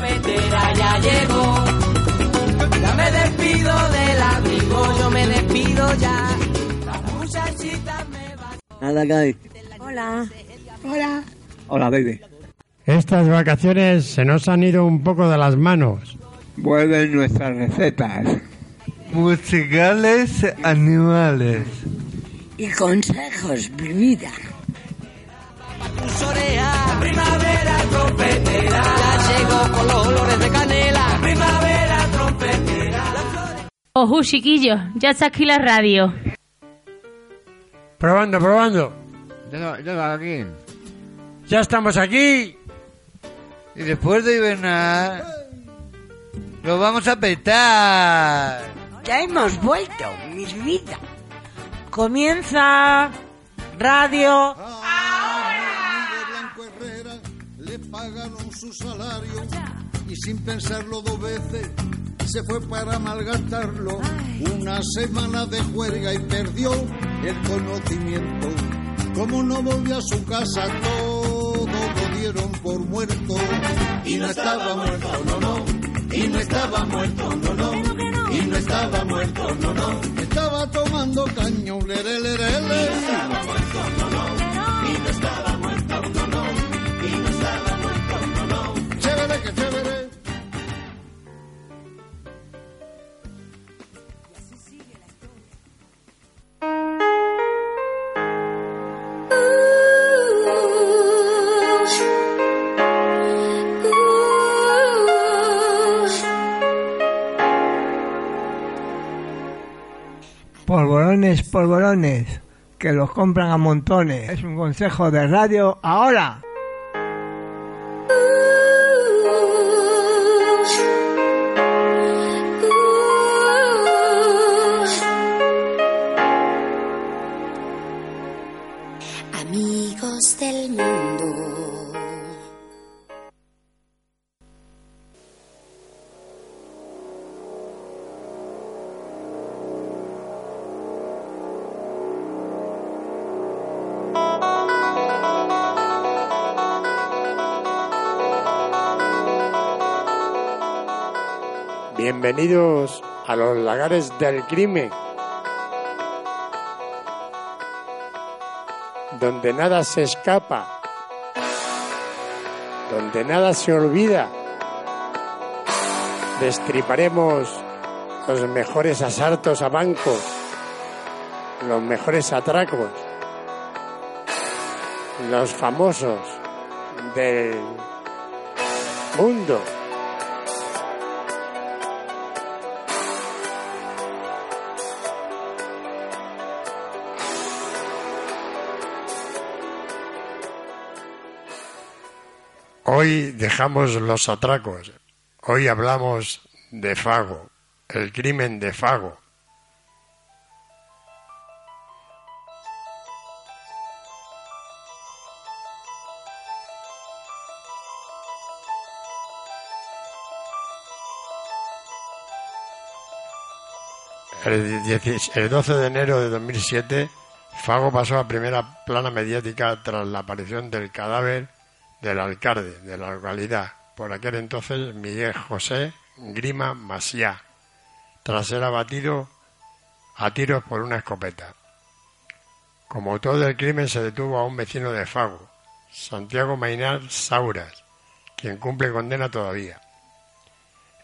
trompetera ya llegó. Ya me despido del amigo, yo me despido ya. La muchachita me va. Nada que hay. Hola. Hola. Hola, baby. Estas vacaciones se nos han ido un poco de las manos. Vuelven nuestras recetas. Musicales animales. Y consejos, mi vida. Orejas. La primavera trompetera ya llegó con los olores de canela. La primavera trompetera. Flores Ojú, chiquillos, ya está aquí la radio. Probando, probando. Llega, llega aquí. Ya estamos aquí. Y después de hibernar, lo vamos a petar. Ya hemos vuelto, mis vidas. Comienza Radio. Blanco sin pensarlo dos veces se fue para malgastarlo. Una semana de juerga y perdió el conocimiento. Como no volvió a su casa, todo lo dieron por muerto. Y no estaba muerto, no, no. Y no estaba muerto, no, no. Y no estaba muerto, no, no. Estaba tomando caño, lere, lere, lere. Chévere, Polvorones, polvorones, que los compran a montones. Es un consejo de radio ahora. Bienvenidos a los lagares del crimen. Donde nada se escapa. Donde nada se olvida. Destriparemos los mejores asaltos a bancos. Los mejores atracos. Los famosos del mundo. Hoy dejamos los atracos. Hoy hablamos de Fago, el crimen de Fago. El, 10 el 12 de enero de 2007, Fago pasó a primera plana mediática tras la aparición del cadáver del alcalde de la localidad, por aquel entonces Miguel José Grima Masiá, tras ser abatido a tiros por una escopeta. Como autor del crimen se detuvo a un vecino de Fago, Santiago Mainar Sauras, quien cumple condena todavía.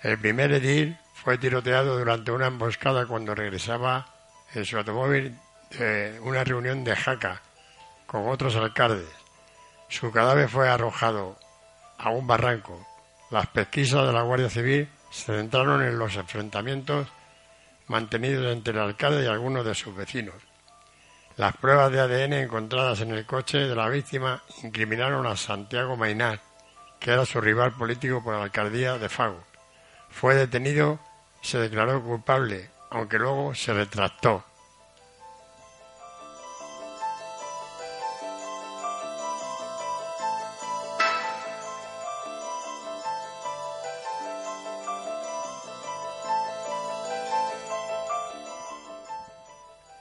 El primer edil fue tiroteado durante una emboscada cuando regresaba en su automóvil de una reunión de Jaca con otros alcaldes. Su cadáver fue arrojado a un barranco. Las pesquisas de la Guardia Civil se centraron en los enfrentamientos mantenidos entre el alcalde y algunos de sus vecinos. Las pruebas de ADN encontradas en el coche de la víctima incriminaron a Santiago Mainar, que era su rival político por la alcaldía de Fago. Fue detenido, se declaró culpable, aunque luego se retractó.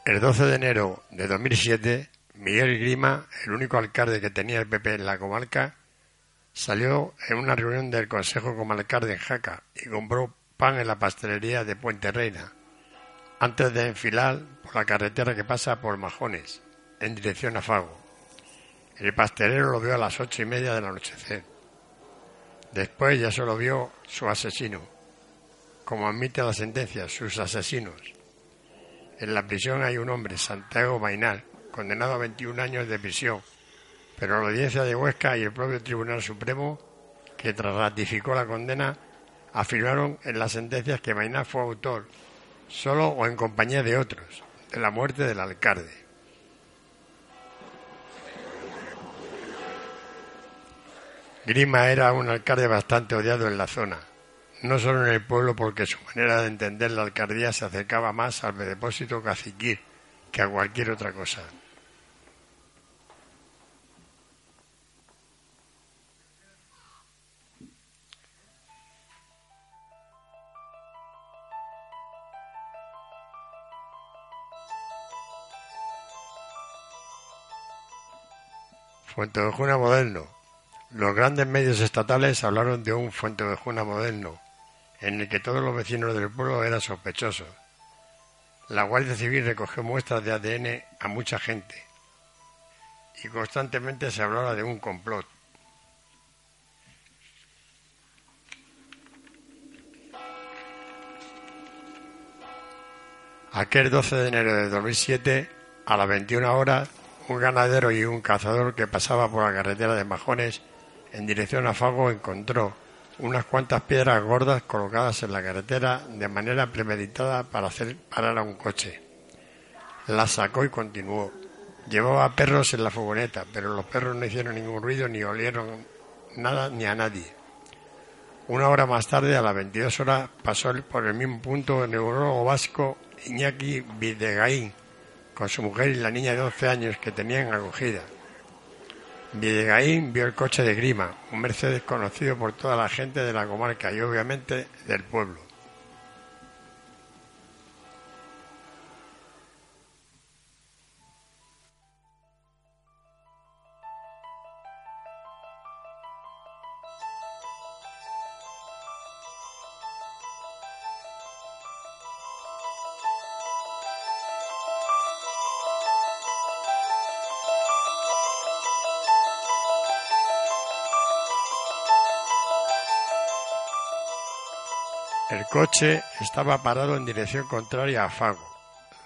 El 12 de enero de 2007, Miguel Grima, el único alcalde que tenía el PP en la comarca, Salió en una reunión del Consejo Comarcal de Jaca y compró pan en la pastelería de Puente Reina, antes de enfilar por la carretera que pasa por Majones, en dirección a Fago. El pastelero lo vio a las ocho y media del anochecer. Después ya solo vio su asesino, como admite la sentencia, sus asesinos. En la prisión hay un hombre, Santiago Mainal, condenado a 21 años de prisión, pero la audiencia de Huesca y el propio Tribunal Supremo, que tras ratificó la condena, afirmaron en las sentencias que Mainal fue autor, solo o en compañía de otros, de la muerte del alcalde. Grima era un alcalde bastante odiado en la zona, no solo en el pueblo porque su manera de entender la alcaldía se acercaba más al depósito caciquil que a cualquier otra cosa. Fuentevejuna moderno. Los grandes medios estatales hablaron de un Fuentevejuna moderno, en el que todos los vecinos del pueblo eran sospechosos. La Guardia Civil recogió muestras de ADN a mucha gente y constantemente se hablaba de un complot. Aquel 12 de enero de 2007, a las 21 horas, un ganadero y un cazador que pasaba por la carretera de Majones en dirección a Fago encontró unas cuantas piedras gordas colocadas en la carretera de manera premeditada para hacer parar a un coche. Las sacó y continuó. Llevaba perros en la furgoneta, pero los perros no hicieron ningún ruido ni olieron nada ni a nadie. Una hora más tarde, a las 22 horas, pasó por el mismo punto el neurólogo vasco Iñaki Videgaín, con su mujer y la niña de 12 años que tenían acogida. Videgaín vio el coche de Grima, un Mercedes conocido por toda la gente de la comarca y obviamente del pueblo. Coche estaba parado en dirección contraria a Fago.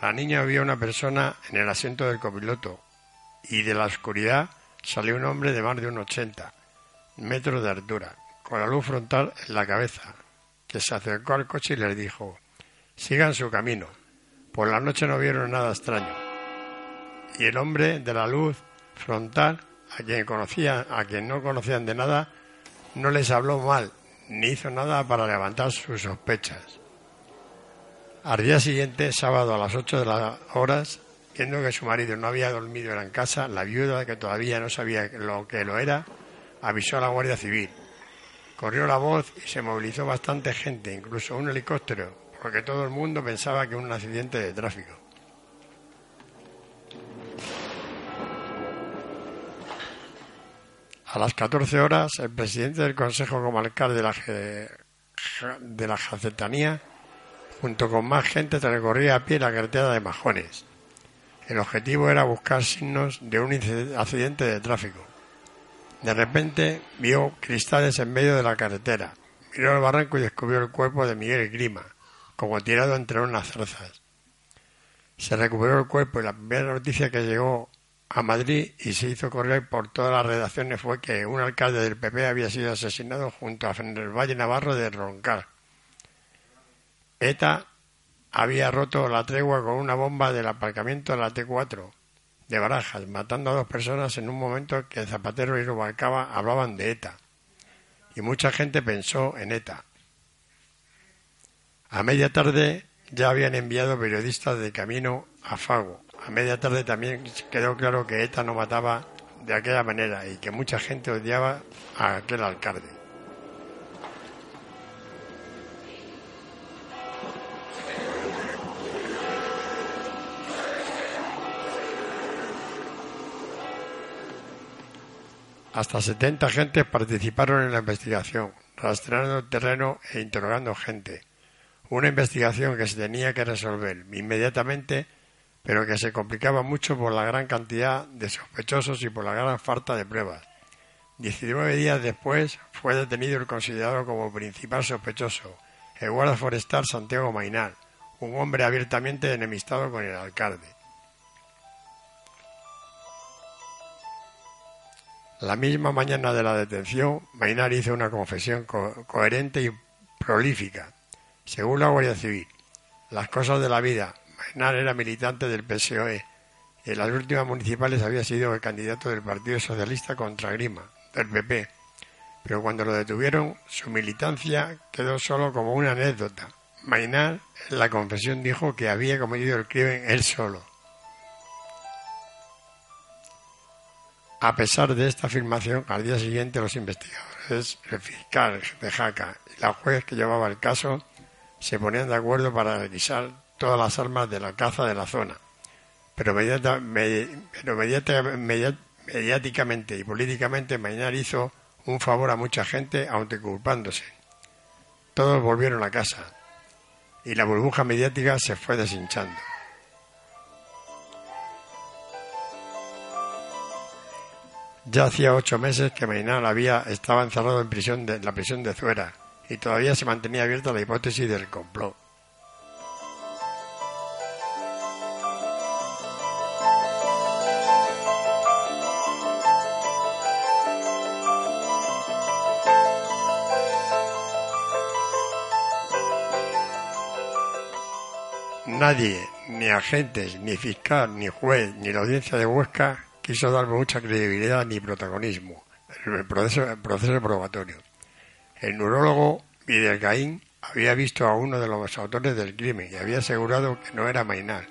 La niña vio una persona en el asiento del copiloto y de la oscuridad salió un hombre de más de un ochenta metros de altura, con la luz frontal en la cabeza, que se acercó al coche y les dijo sigan su camino. Por la noche no vieron nada extraño. Y el hombre de la luz frontal, a quien conocían, a quien no conocían de nada, no les habló mal, ni hizo nada para levantar sus sospechas. Al día siguiente, sábado a las ocho de las horas, viendo que su marido no había dormido en casa, la viuda, que todavía no sabía lo que lo era, avisó a la Guardia Civil. Corrió la voz y se movilizó bastante gente, incluso un helicóptero, porque todo el mundo pensaba que un accidente de tráfico. A las 14 horas, el presidente del Consejo Comarcal de la, de la Jacetanía, junto con más gente, recorría a pie la carretera de Majones. El objetivo era buscar signos de un accidente de tráfico. De repente vio cristales en medio de la carretera. Miró el barranco y descubrió el cuerpo de Miguel Grima, como tirado entre unas zarzas. Se recuperó el cuerpo y la primera noticia que llegó a Madrid y se hizo correr por todas las redacciones fue que un alcalde del PP había sido asesinado junto a el Valle Navarro de Roncal. ETA había roto la tregua con una bomba del aparcamiento de la T4 de Barajas, matando a dos personas en un momento que Zapatero y Rubalcaba hablaban de ETA. Y mucha gente pensó en ETA. A media tarde ya habían enviado periodistas de camino a Fago a media tarde también quedó claro que ETA no mataba de aquella manera y que mucha gente odiaba a aquel alcalde. Hasta 70 agentes participaron en la investigación, rastreando el terreno e interrogando gente. Una investigación que se tenía que resolver inmediatamente, pero que se complicaba mucho por la gran cantidad de sospechosos y por la gran falta de pruebas. Diecinueve días después fue detenido el considerado como principal sospechoso, el guarda forestal Santiago Mainar, un hombre abiertamente enemistado con el alcalde. La misma mañana de la detención, Mainar hizo una confesión co- coherente y prolífica. Según la Guardia Civil, las cosas de la vida, Mainar era militante del PSOE en las últimas municipales había sido el candidato del Partido Socialista contra Grima, del PP. Pero cuando lo detuvieron, su militancia quedó solo como una anécdota. Mainar en la confesión dijo que había cometido el crimen él solo. A pesar de esta afirmación, al día siguiente los investigadores, el fiscal de Jaca y la juez que llevaba el caso se ponían de acuerdo para requisar todas las armas de la caza de la zona. Pero, me- mediáticamente y políticamente Mainar hizo un favor a mucha gente autoculpándose. Todos volvieron a casa y la burbuja mediática se fue deshinchando. Ya hacía ocho meses que Mainar había, estaba encerrado en prisión de, en la prisión de Zuera y todavía se mantenía abierta la hipótesis del complot. Nadie, ni agentes, ni fiscal, ni juez, ni la audiencia de Huesca quiso darme mucha credibilidad ni protagonismo en el proceso, probatorio. El neurólogo Caín había visto a uno de los autores del crimen y había asegurado que no era Mainar.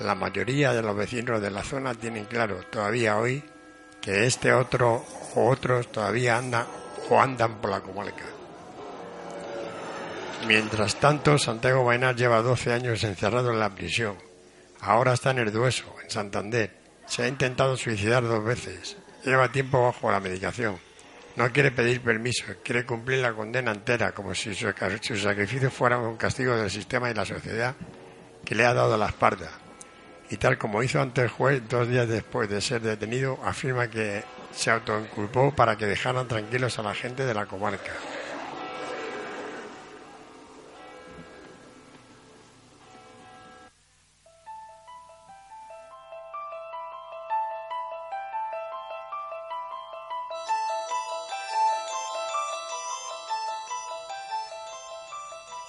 La mayoría de los vecinos de la zona tienen claro todavía hoy que este otro o otros todavía andan o andan por la comarca. Mientras tanto, Santiago Mainar lleva 12 años encerrado en la prisión. Ahora está en el Dueso, en Santander. Se ha intentado suicidar dos veces. Lleva tiempo bajo la medicación. No quiere pedir permiso, quiere cumplir la condena entera, como si su, su sacrificio fuera un castigo del sistema y la sociedad que le ha dado la espalda. Y tal como hizo ante el juez, dos días después de ser detenido, afirma que se autoinculpó para que dejaran tranquilos a la gente de la comarca.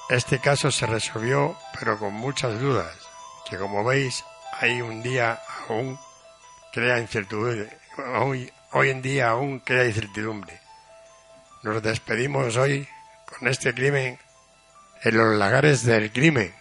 Este caso se resolvió, pero con muchas dudas, que como veis, hay un día aún crea incertidumbre. Hoy, hoy en día aún crea incertidumbre. Nos despedimos hoy con este crimen en los lagares del crimen.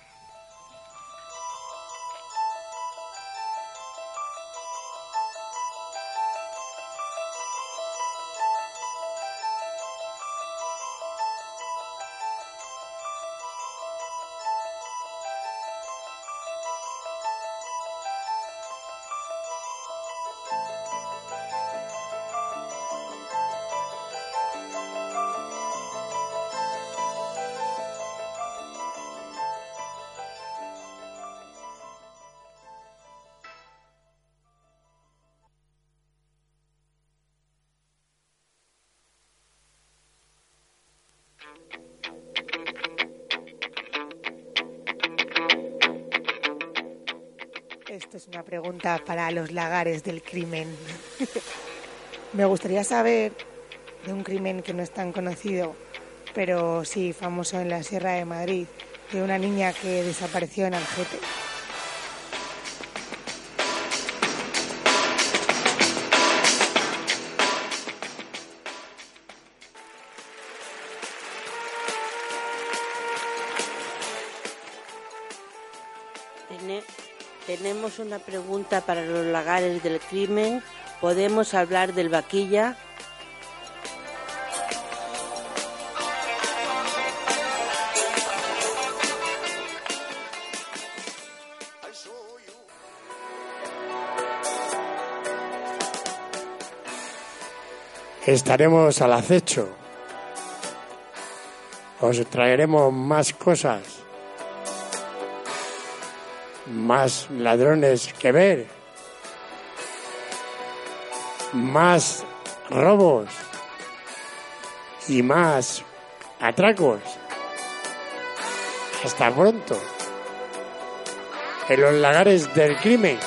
Para los lagares del crimen. Me gustaría saber de un crimen que no es tan conocido, pero sí famoso en la Sierra de Madrid, de una niña que desapareció en Algete. Tene- tenemos una pregunta para los lagares del crimen. ¿Podemos hablar del vaquilla? estaremos al acecho. Os traeremos más cosas, más ladrones que ver, más robos y más atracos. Hasta pronto. En los lagares del crimen.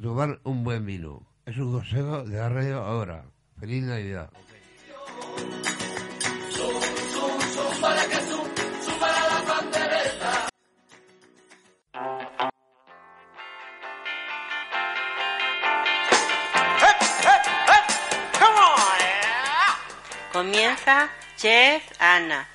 Tomar un buen vino. Es un consejo de la radio ahora. Feliz Navidad. Comienza Chef Ana.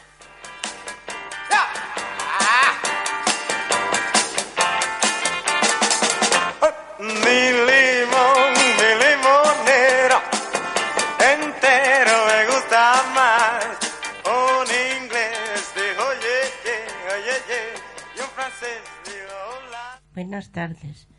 Buenas tardes.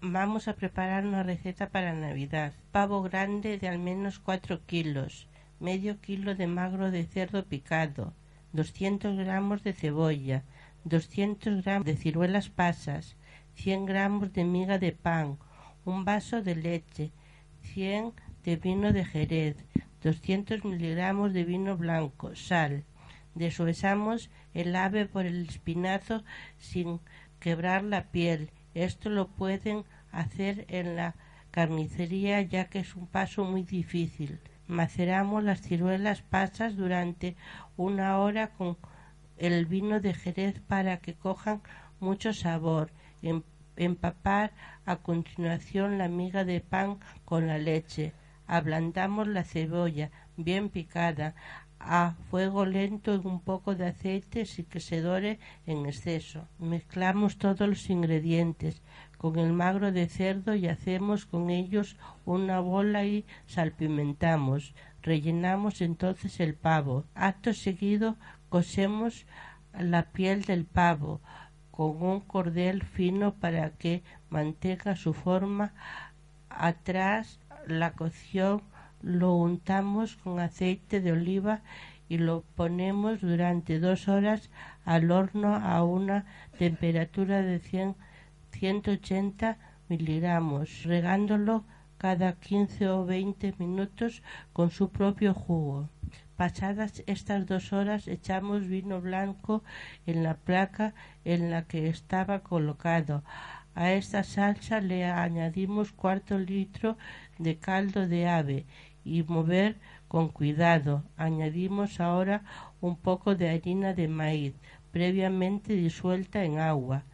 Vamos a preparar una receta para Navidad. Pavo grande de al menos 4 kilos, medio kilo de magro de cerdo picado, 200 gramos de cebolla, 200 gramos de ciruelas pasas, 100 gramos de miga de pan, un vaso de leche, 100 de vino de Jerez, 200 miligramos de vino blanco, sal. Deshuesamos el ave por el espinazo sin quebrar la piel. Esto lo pueden hacer en la carnicería ya que es un paso muy difícil. Maceramos las ciruelas pasas durante una hora con el vino de Jerez para que cojan mucho sabor. Em- empapar a continuación la miga de pan con la leche. Ablandamos la cebolla bien picada a fuego lento en un poco de aceite sin que se dore en exceso. Mezclamos todos los ingredientes con el magro de cerdo y hacemos con ellos una bola y salpimentamos. Rellenamos entonces el pavo. Acto seguido cosemos la piel del pavo con un cordel fino para que mantenga su forma. Atrás la cocción lo untamos con aceite de oliva y lo ponemos durante dos horas al horno a una temperatura de 100, 180 miligramos, regándolo cada 15 o 20 minutos con su propio jugo. Pasadas estas dos horas echamos vino blanco en la placa en la que estaba colocado. A esta salsa le añadimos cuarto litro de caldo de ave y mover con cuidado. Añadimos ahora un poco de harina de maíz previamente disuelta en agua.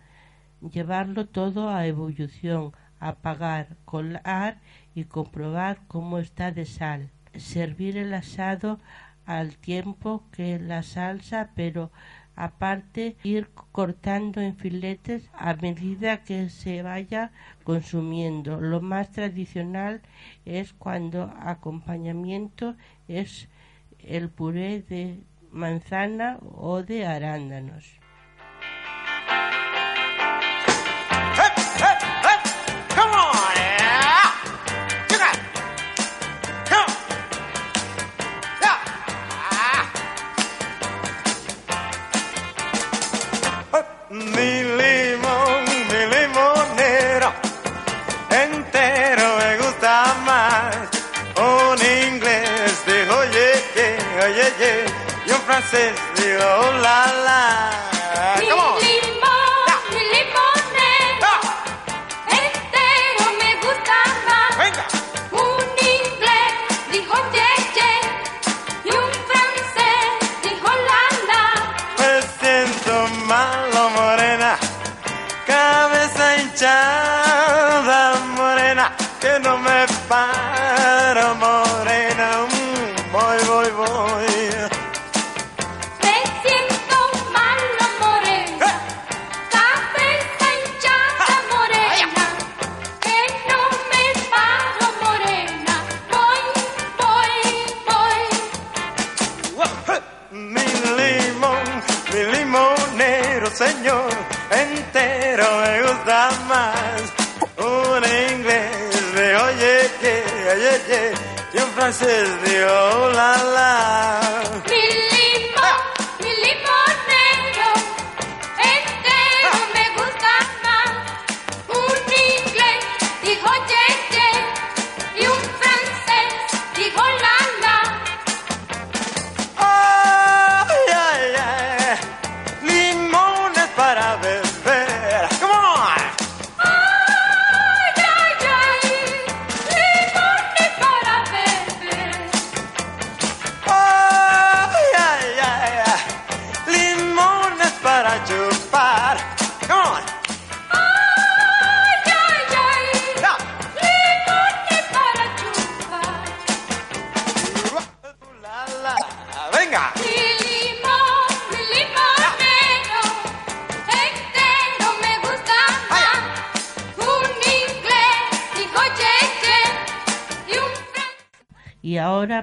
Llevarlo todo a ebullición, apagar, colar y comprobar cómo está de sal. Servir el asado al tiempo que la salsa, pero aparte ir cortando en filetes a medida que se vaya consumiendo. Lo más tradicional es cuando acompañamiento es el puré de manzana o de arándanos. Yeah, y un francés dijo oh, la, la.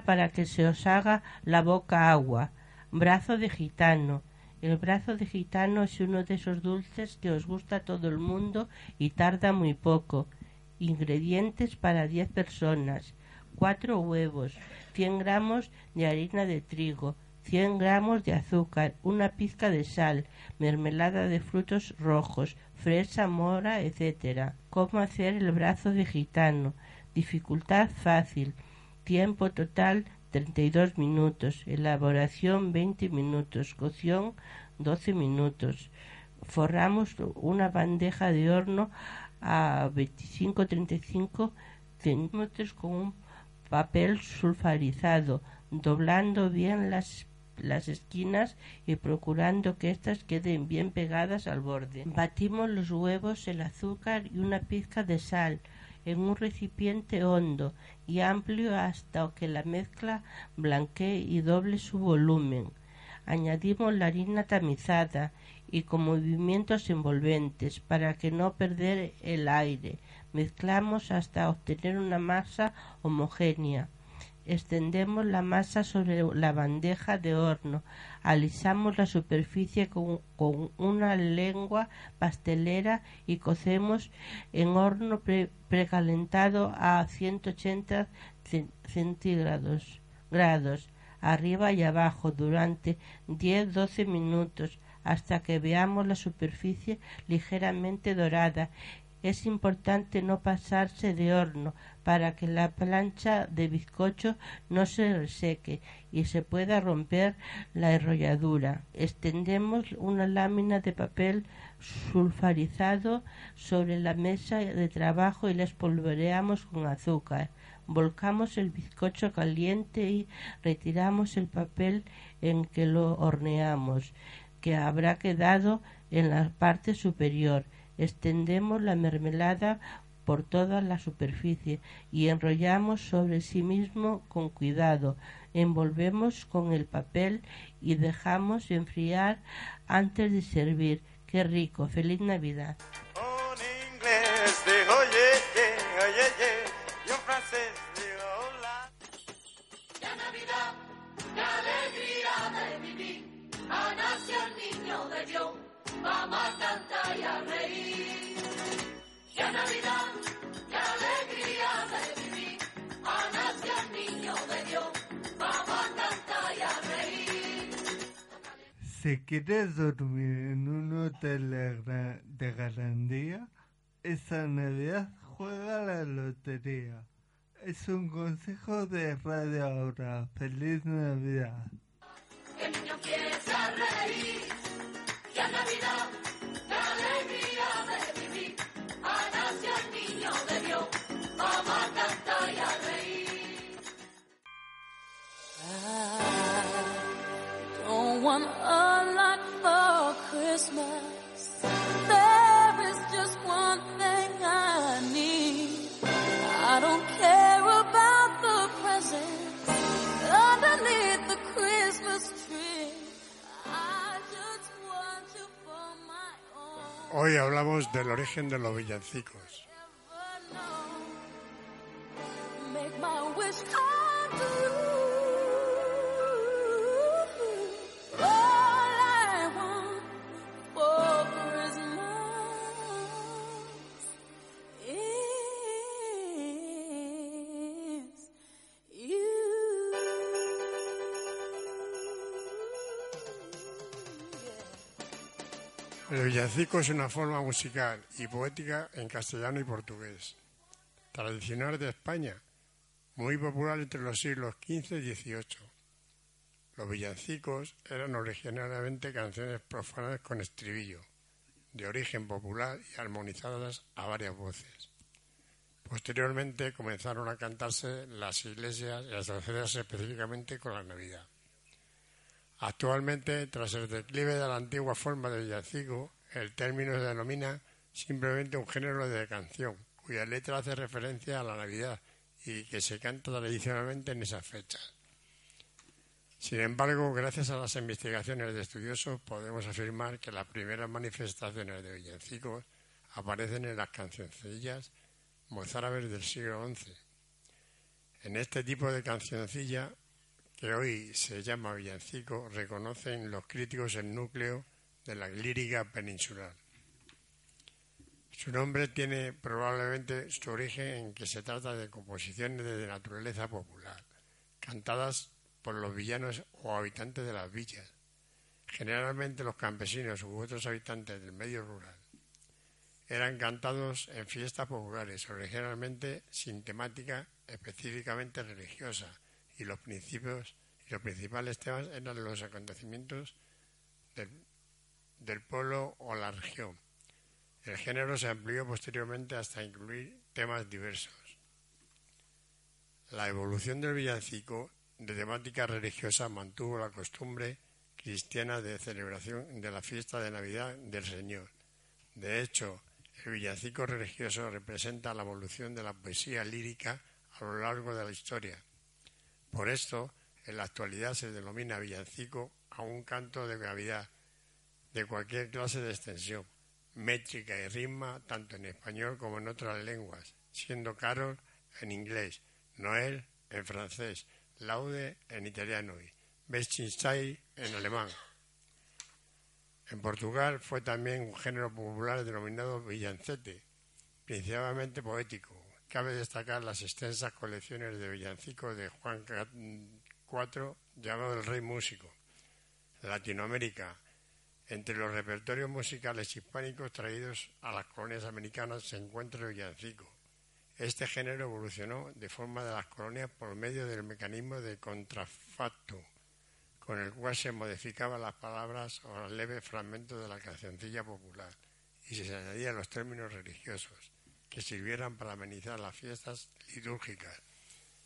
Para que se os haga la boca agua. Brazo de gitano. El brazo de gitano es uno de esos dulces que os gusta a todo el mundo y tarda muy poco. Ingredientes para 10 personas. 4 huevos, 100 gramos de harina de trigo, 100 gramos de azúcar, una pizca de sal, mermelada de frutos rojos, fresa, mora, etc. ¿Cómo hacer el brazo de gitano? Dificultad fácil. Tiempo total 32 minutos. Elaboración 20 minutos. Cocción 12 minutos. Forramos una bandeja de horno a 25-35 centímetros con un papel sulfarizado, doblando bien las, las esquinas y procurando que éstas queden bien pegadas al borde. Batimos los huevos, el azúcar y una pizca de sal en un recipiente hondo y amplio hasta que la mezcla blanquee y doble su volumen. Añadimos la harina tamizada y con movimientos envolventes para que no perder el aire. Mezclamos hasta obtener una masa homogénea. Extendemos la masa sobre la bandeja de horno. Alisamos la superficie con, una lengua pastelera y cocemos en horno pre- precalentado a 180 cen- centígrados grados arriba y abajo durante 10-12 minutos hasta que veamos la superficie ligeramente dorada. Es importante no pasarse de horno para que la plancha de bizcocho no se reseque y se pueda romper la enrolladura. Extendemos una lámina de papel sulfarizado sobre la mesa de trabajo y la espolvoreamos con azúcar. Volcamos el bizcocho caliente y retiramos el papel en que lo horneamos, que habrá quedado en la parte superior. Extendemos la mermelada por toda la superficie y enrollamos sobre sí mismo con cuidado. Envolvemos con el papel y dejamos enfriar antes de servir. Qué rico. Feliz Navidad. Vamos a cantar y a reír. Ya Navidad, la alegría de vivir, ha nacido el niño de Dios, vamos a cantar y a reír. Si quieres dormir en un hotel de garantía, esta Navidad juega la lotería. Es un consejo de Radio Ahora. Feliz Navidad. Want a lot for Christmas. There is just one thing I need. I I don't care about the presents underneath the Christmas tree. I just want you for my own. Hoy hablamos del origen de los villancicos. Make my wish come El villancico es una forma musical y poética en castellano y portugués, tradicional de España, muy popular entre los siglos XV y XVIII. Los villancicos eran originariamente canciones profanas con estribillo, de origen popular y armonizadas a varias voces. Posteriormente comenzaron a cantarse las iglesias y asociadas específicamente con la Navidad. Actualmente, tras el declive de la antigua forma de villancico, el término se denomina simplemente un género de canción, cuya letra hace referencia a la Navidad y que se canta tradicionalmente en esas fechas. Sin embargo, gracias a las investigaciones de estudiosos, podemos afirmar que las primeras manifestaciones de villancicos aparecen en las cancioncillas mozárabes del siglo XI. En este tipo de cancioncilla, que hoy se llama villancico, reconocen los críticos el núcleo de la lírica peninsular. Su nombre tiene probablemente su origen en que se trata de composiciones de naturaleza popular, cantadas por los villanos o habitantes de las villas, generalmente los campesinos u otros habitantes del medio rural. Eran cantados en fiestas populares, originalmente sin temática específicamente religiosa, y los principios y los principales temas eran los acontecimientos del, del pueblo o la región. El género se amplió posteriormente hasta incluir temas diversos. La evolución del villancico de temática religiosa mantuvo la costumbre cristiana de celebración de la fiesta de Navidad del Señor. De hecho, el villancico religioso representa la evolución de la poesía lírica a lo largo de la historia. Por esto, en la actualidad se denomina villancico a un canto de Navidad de cualquier clase de extensión, métrica y ritmo, tanto en español como en otras lenguas, siendo Carol en inglés, Noel en francés, Laude en italiano y Bestinstein en alemán. En Portugal fue también un género popular denominado villancete, principalmente poético. Cabe destacar las extensas colecciones de villancicos de Juan IV, llamado el Rey Músico. Latinoamérica, entre los repertorios musicales hispánicos traídos a las colonias americanas se encuentra el villancico. Este género evolucionó de forma de las colonias por medio del mecanismo de contrafacto, con el cual se modificaban las palabras o los leves fragmentos de la cancioncilla popular y se añadían los términos religiosos que sirvieran para amenizar las fiestas litúrgicas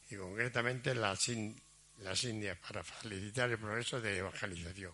y concretamente las, in- las indias para facilitar el progreso de evangelización.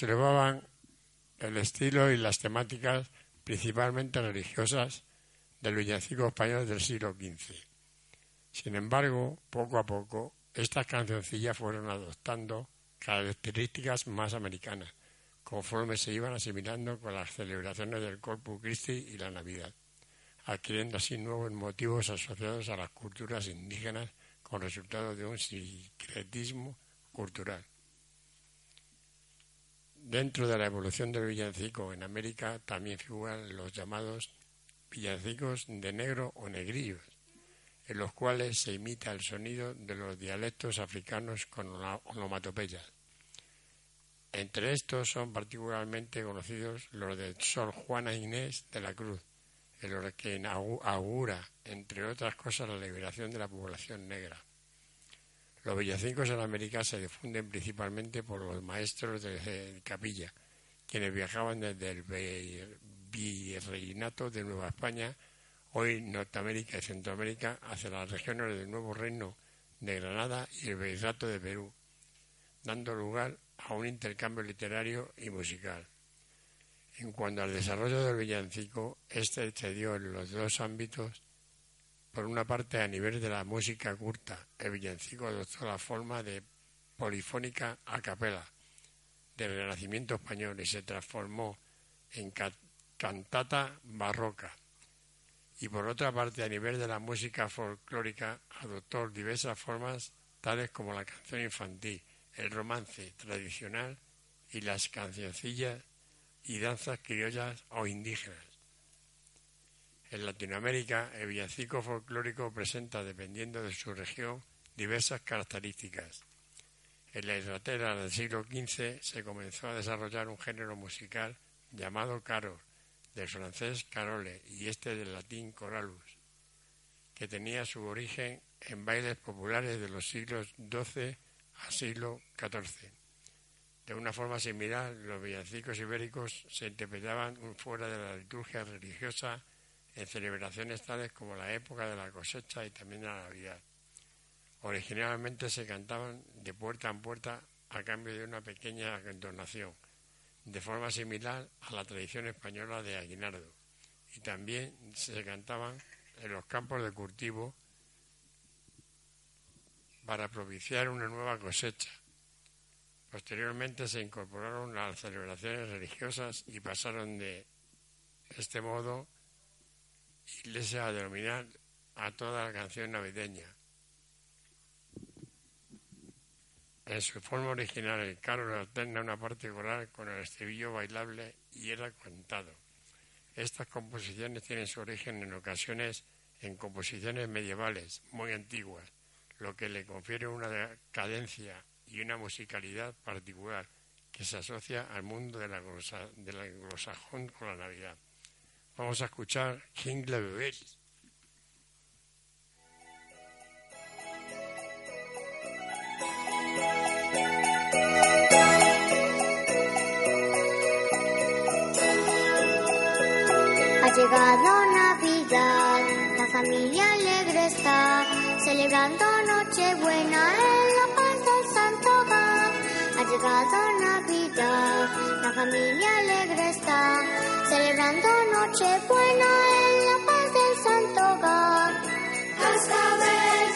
Conservaban el estilo y las temáticas principalmente religiosas del villancico español del siglo XV. Sin embargo, poco a poco, estas cancioncillas fueron adoptando características más americanas, conforme se iban asimilando con las celebraciones del Corpus Christi y la Navidad, adquiriendo así nuevos motivos asociados a las culturas indígenas con resultado de un sincretismo cultural. Dentro de la evolución del villancico en América también figuran los llamados villancicos de negro o negrillos, en los cuales se imita el sonido de los dialectos africanos con onomatopeyas. Entre estos son particularmente conocidos los de Sor Juana Inés de la Cruz, en los que augura, entre otras cosas, la liberación de la población negra. Los villancicos en América se difunden principalmente por los maestros de, capilla, quienes viajaban desde el Virreinato de Nueva España, hoy Norteamérica y Centroamérica, hacia las regiones del Nuevo Reino de Granada y el Virreinato de Perú, dando lugar a un intercambio literario y musical. En cuanto al desarrollo del villancico, este se dio en los dos ámbitos por una parte, a nivel de la música curta, el villancico adoptó la forma de polifónica a capela del Renacimiento español y se transformó en ca- cantata barroca. Y por otra parte, a nivel de la música folclórica, adoptó diversas formas tales como la canción infantil, el romance tradicional y las cancioncillas y danzas criollas o indígenas. En Latinoamérica, el villancico folclórico presenta, dependiendo de su región, diversas características. En la Inglaterra del siglo XV se comenzó a desarrollar un género musical llamado carol, del francés carole y este del latín choralus, que tenía su origen en bailes populares de los siglos XII al siglo XIV. De una forma similar, los villancicos ibéricos se interpretaban fuera de la liturgia religiosa en celebraciones tales como la época de la cosecha y también la Navidad. Originalmente se cantaban de puerta en puerta a cambio de una pequeña donación, de forma similar a la tradición española de Aguinaldo, y también se cantaban en los campos de cultivo para propiciar una nueva cosecha. Posteriormente se incorporaron las celebraciones religiosas y pasaron de este modo iglesia a denominar a toda la canción navideña. En su forma original, el carol alterna una parte coral con el estribillo bailable y era cantado. Estas composiciones tienen su origen en ocasiones en composiciones medievales muy antiguas, lo que le confiere una cadencia y una musicalidad particular que se asocia al mundo del anglosajón con la Navidad. Vamos a escuchar Jingle Bells. Ha llegado Navidad, la familia alegre está, celebrando Nochebuena en la llegado Navidad, la familia alegre está, celebrando Nochebuena en la paz del Santo Hogar. Cascabel,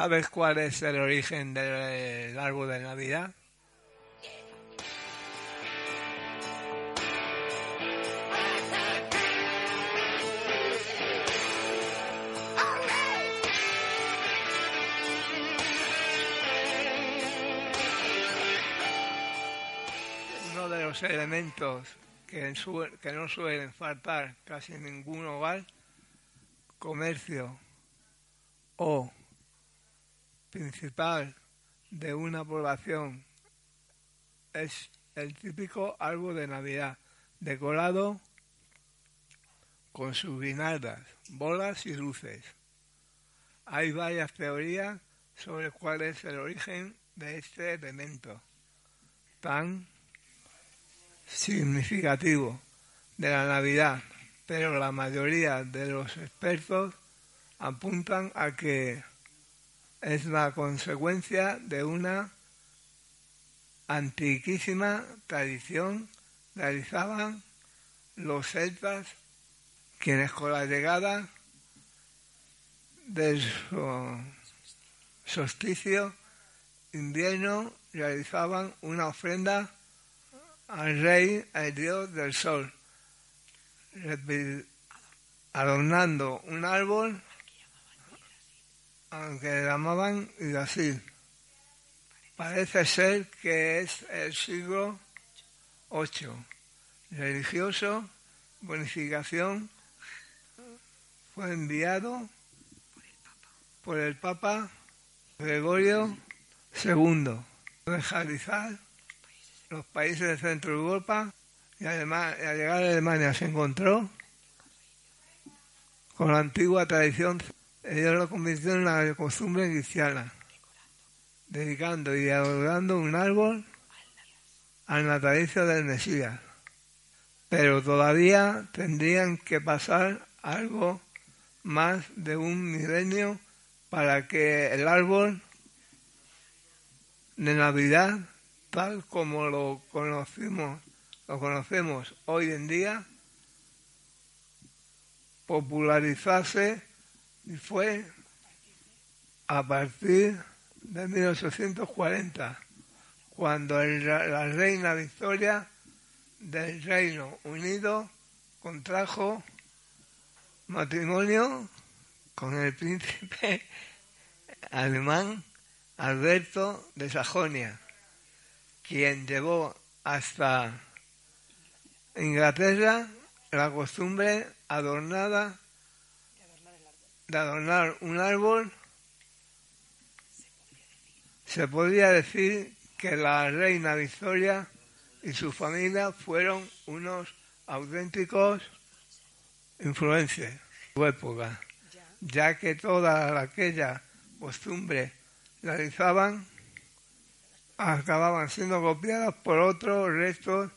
¿Sabes cuál es el origen del árbol de Navidad? Uno de los elementos que, no suelen faltar casi en ningún hogar, comercio o principal de una población es el típico árbol de Navidad, decorado con sus guirnaldas, bolas y luces. Hay varias teorías sobre cuál es el origen de este elemento tan significativo de la Navidad, pero la mayoría de los expertos apuntan a que es la consecuencia de una antiquísima tradición realizaban los celtas quienes con la llegada del so- solsticio invierno realizaban una ofrenda al rey, al dios del sol, adornando un árbol aunque le llamaban Idasil. Parece ser que es el siglo VIII. Religioso, bonificación, fue enviado por el Papa Gregorio II evangelizar los países del centro de Europa y además al llegar a Alemania se encontró con la antigua tradición. Ellos lo convirtieron en una costumbre cristiana, dedicando y adorando un árbol al natalicio del Mesías. Pero todavía tendrían que pasar algo más de un milenio para que el árbol de Navidad, tal como lo conocimos, lo conocemos hoy en día, popularizase y fue a partir de 1840, cuando la reina Victoria del Reino Unido contrajo matrimonio con el príncipe alemán Alberto de Sajonia, quien llevó hasta Inglaterra la costumbre adornada de adornar un árbol. Se podría decir que la reina Victoria y su familia fueron unos auténticos influencers de su época, ya que toda aquella costumbre realizaban acababan siendo copiadas por otros restos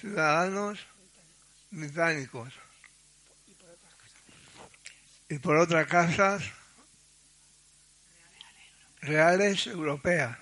ciudadanos británicos y por otras casas reales europeas.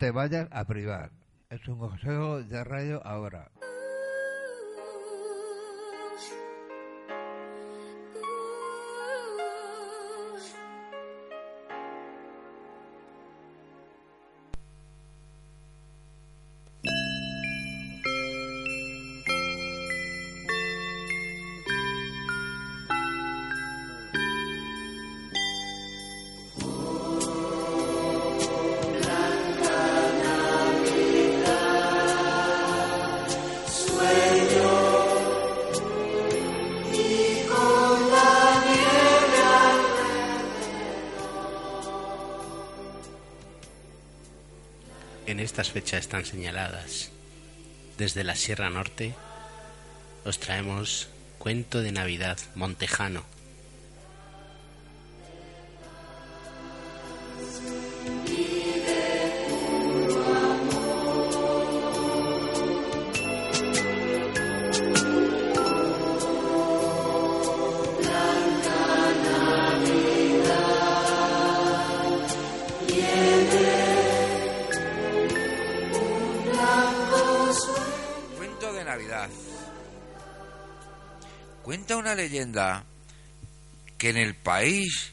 Te vayas a privar. Es un consejo de radio ahora. Fechas tan señaladas, desde la Sierra Norte, os traemos Cuento de Navidad Montejano. País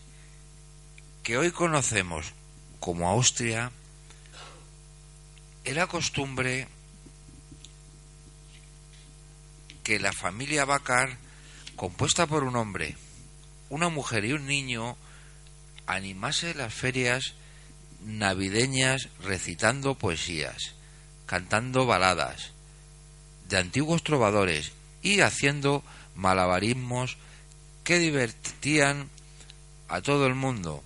que hoy conocemos como Austria, era costumbre que la familia Bacar, compuesta por un hombre, una mujer y un niño, animase las ferias navideñas recitando poesías, cantando baladas de antiguos trovadores y haciendo malabarismos que divertían a todo el mundo.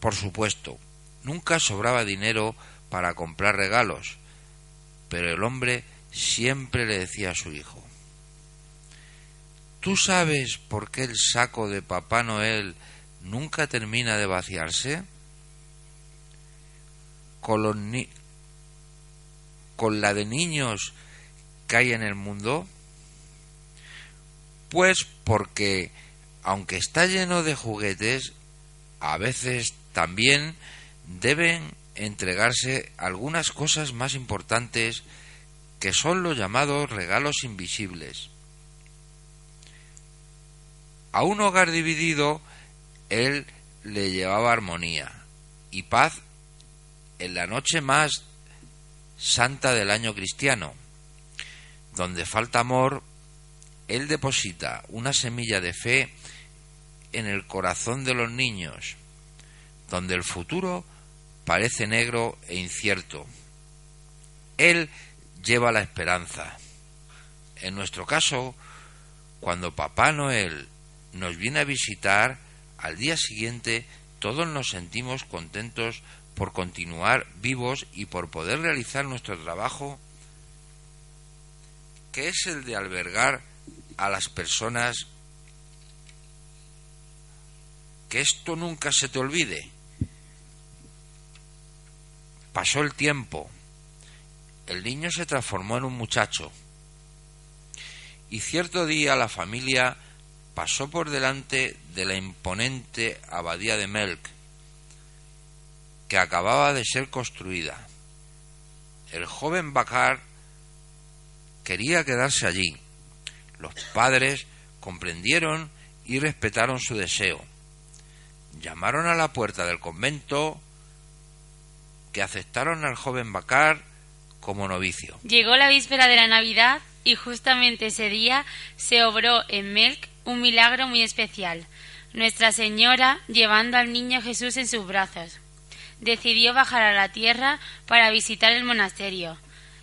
Por supuesto, nunca sobraba dinero para comprar regalos, pero el hombre siempre le decía a su hijo, ¿Tú sabes por qué el saco de Papá Noel nunca termina de vaciarse? Con, los ni- con la de niños que hay en el mundo? Pues porque, aunque está lleno de juguetes, a veces también deben entregarse algunas cosas más importantes que son los llamados regalos invisibles. A un hogar dividido, él le llevaba armonía y paz en la noche más santa del año cristiano. Donde falta amor, él deposita una semilla de fe en el corazón de los niños, donde el futuro parece negro e incierto. Él lleva la esperanza. En nuestro caso, cuando Papá Noel nos viene a visitar, al día siguiente todos nos sentimos contentos por continuar vivos y por poder realizar nuestro trabajo, que es el de albergar a las personas. Que esto nunca se te olvide. Pasó el tiempo. El niño se transformó en un muchacho. Y cierto día la familia pasó por delante de la imponente abadía de Melk, que acababa de ser construida. El joven Bakar quería quedarse allí. Los padres comprendieron y respetaron su deseo. Llamaron a la puerta del convento que aceptaron al joven Bakar como novicio. Llegó la víspera de la Navidad y justamente ese día se obró en Melk un milagro muy especial. Nuestra Señora, llevando al niño Jesús en sus brazos, decidió bajar a la tierra para visitar el monasterio.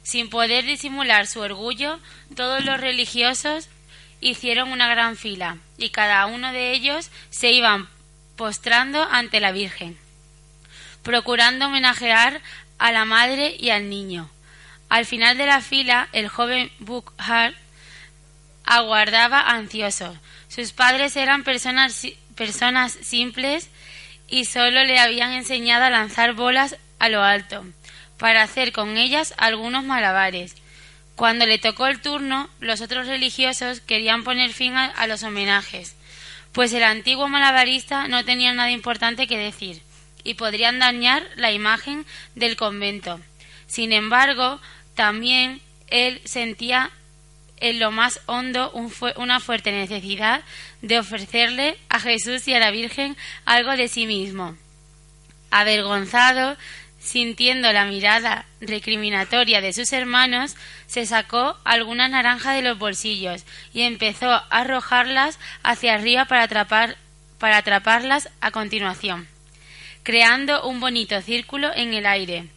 Sin poder disimular su orgullo, todos los religiosos hicieron una gran fila y cada uno de ellos se iban postrando ante la Virgen, procurando homenajear a la madre y al niño. Al final de la fila, el joven Bukhar aguardaba ansioso. Sus padres eran personas, personas simples y solo le habían enseñado a lanzar bolas a lo alto, para hacer con ellas algunos malabares. Cuando le tocó el turno, los otros religiosos querían poner fin a los homenajes, pues el antiguo malabarista no tenía nada importante que decir, y podrían dañar la imagen del convento. Sin embargo, también él sentía en lo más hondo una fuerte necesidad de ofrecerle a Jesús y a la Virgen algo de sí mismo. Avergonzado, sintiendo la mirada recriminatoria de sus hermanos, se sacó alguna naranja de los bolsillos y empezó a arrojarlas hacia arriba para, atrapar, para atraparlas a continuación, creando un bonito círculo en el aire.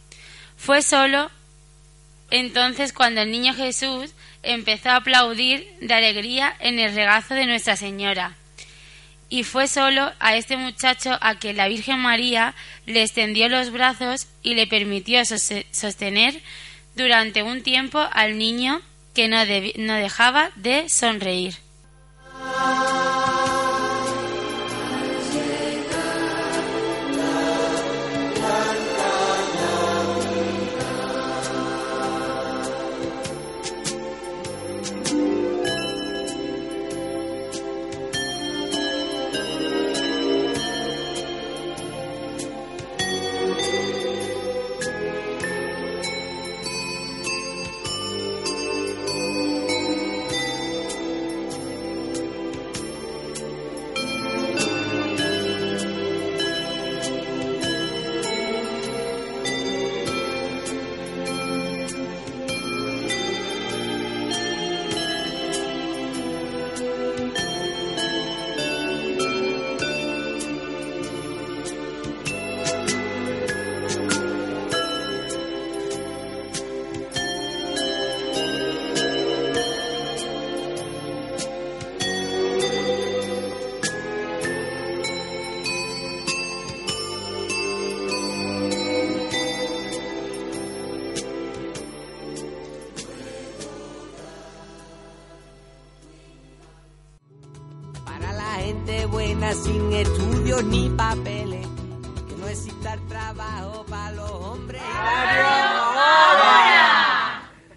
Fue solo entonces cuando el niño Jesús empezó a aplaudir de alegría en el regazo de Nuestra Señora. Y fue solo a este muchacho a quien la Virgen María le extendió los brazos y le permitió sos- sostener durante un tiempo al niño que no dejaba de sonreír.